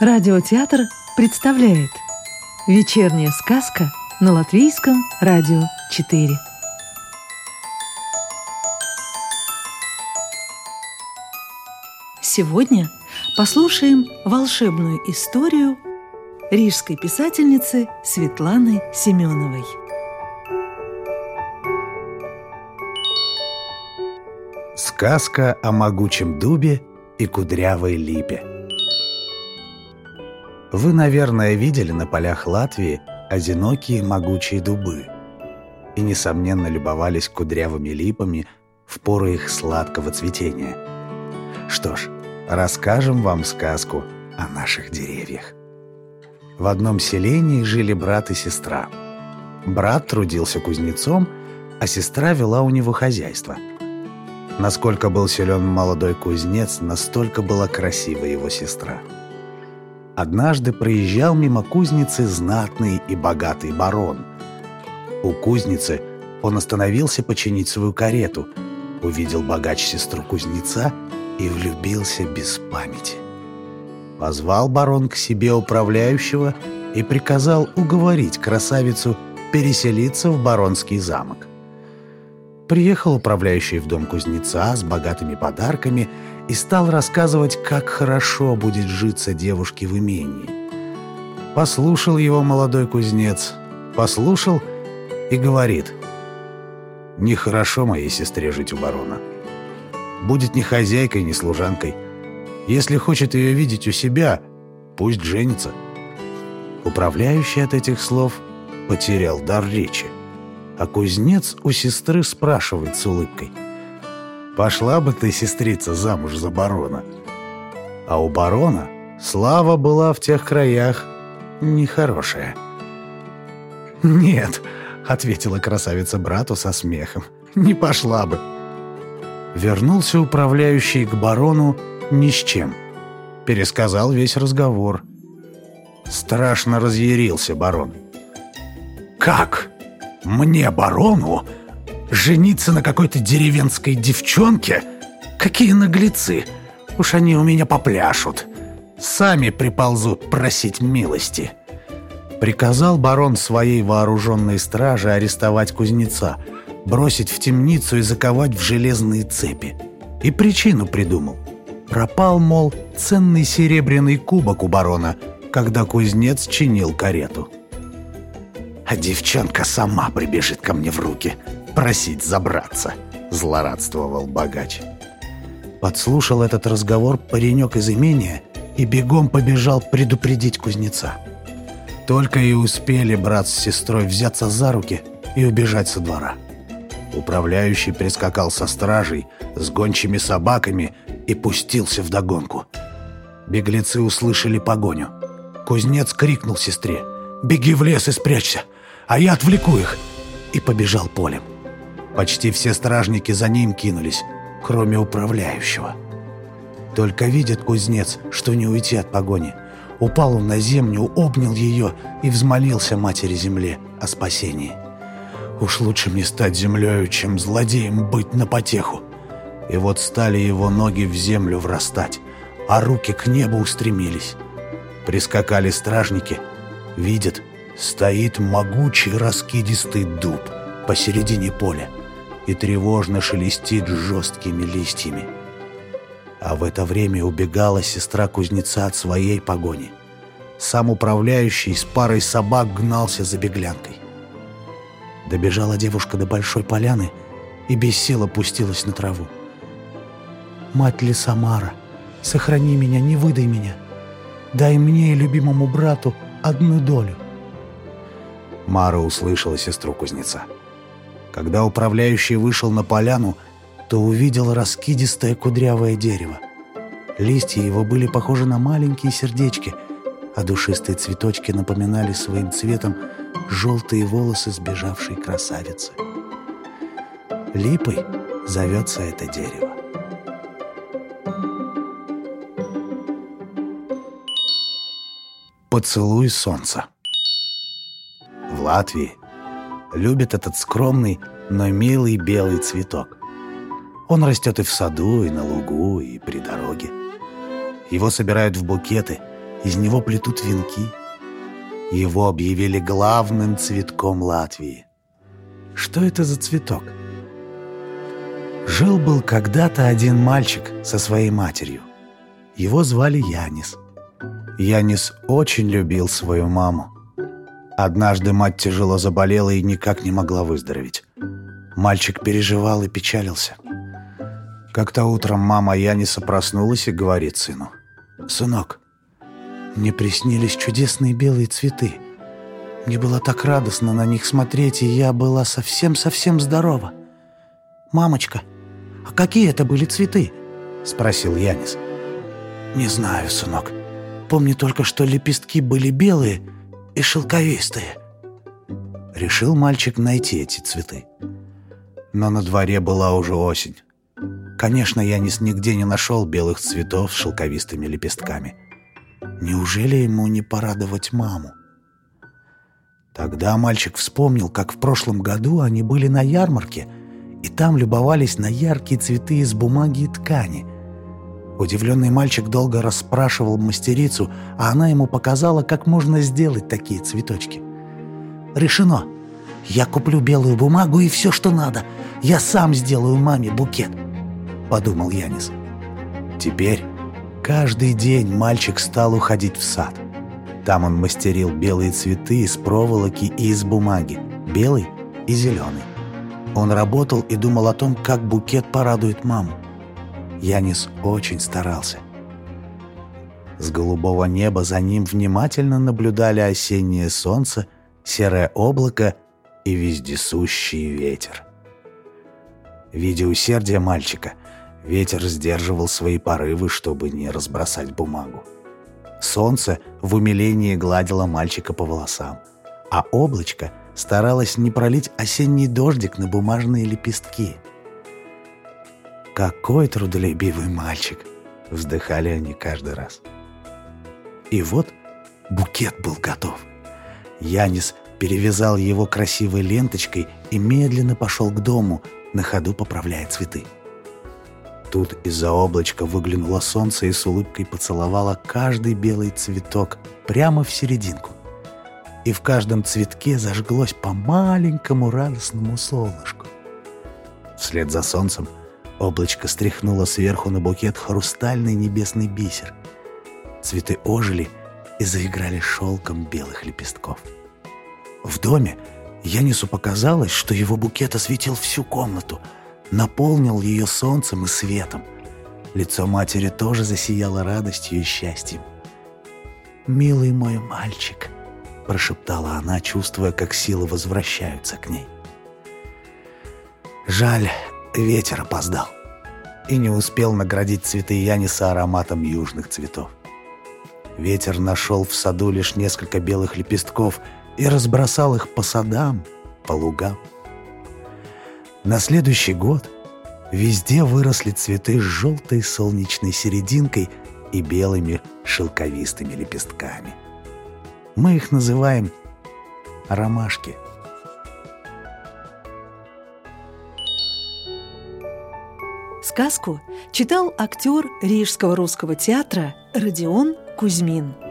Радиотеатр представляет Вечерняя сказка на Латвийском радио 4 Сегодня послушаем волшебную историю рижской писательницы Светланы Семеновой. Сказка о могучем дубе и кудрявой липе. Вы, наверное, видели на полях Латвии одинокие могучие дубы и, несомненно, любовались кудрявыми липами в пору их сладкого цветения. Что ж, расскажем вам сказку о наших деревьях. В одном селении жили брат и сестра. Брат трудился кузнецом, а сестра вела у него хозяйство. Насколько был силен молодой кузнец, настолько была красива его сестра. Однажды проезжал мимо кузницы знатный и богатый барон. У кузницы он остановился починить свою карету, увидел богач сестру кузнеца и влюбился без памяти. Позвал барон к себе управляющего и приказал уговорить красавицу переселиться в баронский замок. Приехал управляющий в дом кузнеца с богатыми подарками и стал рассказывать, как хорошо будет житься девушке в имении. Послушал его молодой кузнец, послушал и говорит, «Нехорошо моей сестре жить у барона. Будет ни хозяйкой, ни служанкой. Если хочет ее видеть у себя, пусть женится». Управляющий от этих слов потерял дар речи. А кузнец у сестры спрашивает с улыбкой – Пошла бы ты, сестрица, замуж за барона. А у барона слава была в тех краях нехорошая. «Нет», — ответила красавица брату со смехом, — «не пошла бы». Вернулся управляющий к барону ни с чем. Пересказал весь разговор. Страшно разъярился барон. «Как? Мне, барону, Жениться на какой-то деревенской девчонке? Какие наглецы! Уж они у меня попляшут. Сами приползут просить милости. Приказал барон своей вооруженной страже арестовать кузнеца, бросить в темницу и заковать в железные цепи. И причину придумал. Пропал, мол, ценный серебряный кубок у барона, когда кузнец чинил карету. А девчонка сама прибежит ко мне в руки — просить забраться», — злорадствовал богач. Подслушал этот разговор паренек из имения и бегом побежал предупредить кузнеца. Только и успели брат с сестрой взяться за руки и убежать со двора. Управляющий прискакал со стражей, с гончими собаками и пустился в догонку. Беглецы услышали погоню. Кузнец крикнул сестре «Беги в лес и спрячься, а я отвлеку их!» и побежал полем. Почти все стражники за ним кинулись, кроме управляющего. Только видит кузнец, что не уйти от погони. Упал он на землю, обнял ее и взмолился матери земле о спасении. Уж лучше мне стать землею, чем злодеем быть на потеху. И вот стали его ноги в землю врастать, а руки к небу устремились. Прискакали стражники, видят, стоит могучий раскидистый дуб посередине поля и тревожно шелестит жесткими листьями. А в это время убегала сестра кузнеца от своей погони. Сам управляющий с парой собак гнался за беглянкой. Добежала девушка до большой поляны и без сил опустилась на траву. «Мать Лисамара, сохрани меня, не выдай меня. Дай мне и любимому брату одну долю». Мара услышала сестру кузнеца. Когда управляющий вышел на поляну, то увидел раскидистое кудрявое дерево. Листья его были похожи на маленькие сердечки, а душистые цветочки напоминали своим цветом желтые волосы сбежавшей красавицы. Липой зовется это дерево. Поцелуй солнца. В Латвии любит этот скромный, но милый белый цветок. Он растет и в саду, и на лугу, и при дороге. Его собирают в букеты, из него плетут венки. Его объявили главным цветком Латвии. Что это за цветок? Жил-был когда-то один мальчик со своей матерью. Его звали Янис. Янис очень любил свою маму. Однажды мать тяжело заболела и никак не могла выздороветь. Мальчик переживал и печалился. Как-то утром мама Яниса проснулась и говорит сыну. «Сынок, мне приснились чудесные белые цветы. Мне было так радостно на них смотреть, и я была совсем-совсем здорова. «Мамочка, а какие это были цветы?» — спросил Янис. «Не знаю, сынок. Помню только, что лепестки были белые и шелковистые». Решил мальчик найти эти цветы. Но на дворе была уже осень. Конечно, Янис нигде не нашел белых цветов с шелковистыми лепестками — Неужели ему не порадовать маму? Тогда мальчик вспомнил, как в прошлом году они были на ярмарке, и там любовались на яркие цветы из бумаги и ткани. Удивленный мальчик долго расспрашивал мастерицу, а она ему показала, как можно сделать такие цветочки. «Решено! Я куплю белую бумагу и все, что надо. Я сам сделаю маме букет», — подумал Янис. Теперь Каждый день мальчик стал уходить в сад. Там он мастерил белые цветы из проволоки и из бумаги, белый и зеленый. Он работал и думал о том, как букет порадует маму. Янис очень старался. С голубого неба за ним внимательно наблюдали осеннее солнце, серое облако и вездесущий ветер. Видя усердие мальчика – Ветер сдерживал свои порывы, чтобы не разбросать бумагу. Солнце в умилении гладило мальчика по волосам, а облачко старалось не пролить осенний дождик на бумажные лепестки. «Какой трудолюбивый мальчик!» — вздыхали они каждый раз. И вот букет был готов. Янис перевязал его красивой ленточкой и медленно пошел к дому, на ходу поправляя цветы. Тут из-за облачка выглянуло солнце и с улыбкой поцеловало каждый белый цветок прямо в серединку. И в каждом цветке зажглось по маленькому радостному солнышку. Вслед за солнцем облачко стряхнуло сверху на букет хрустальный небесный бисер. Цветы ожили и заиграли шелком белых лепестков. В доме Янису показалось, что его букет осветил всю комнату — наполнил ее солнцем и светом. Лицо матери тоже засияло радостью и счастьем. «Милый мой мальчик», — прошептала она, чувствуя, как силы возвращаются к ней. Жаль, ветер опоздал и не успел наградить цветы Яниса ароматом южных цветов. Ветер нашел в саду лишь несколько белых лепестков и разбросал их по садам, по лугам. На следующий год везде выросли цветы с желтой солнечной серединкой и белыми шелковистыми лепестками. Мы их называем ромашки. Сказку читал актер Рижского русского театра Родион Кузьмин.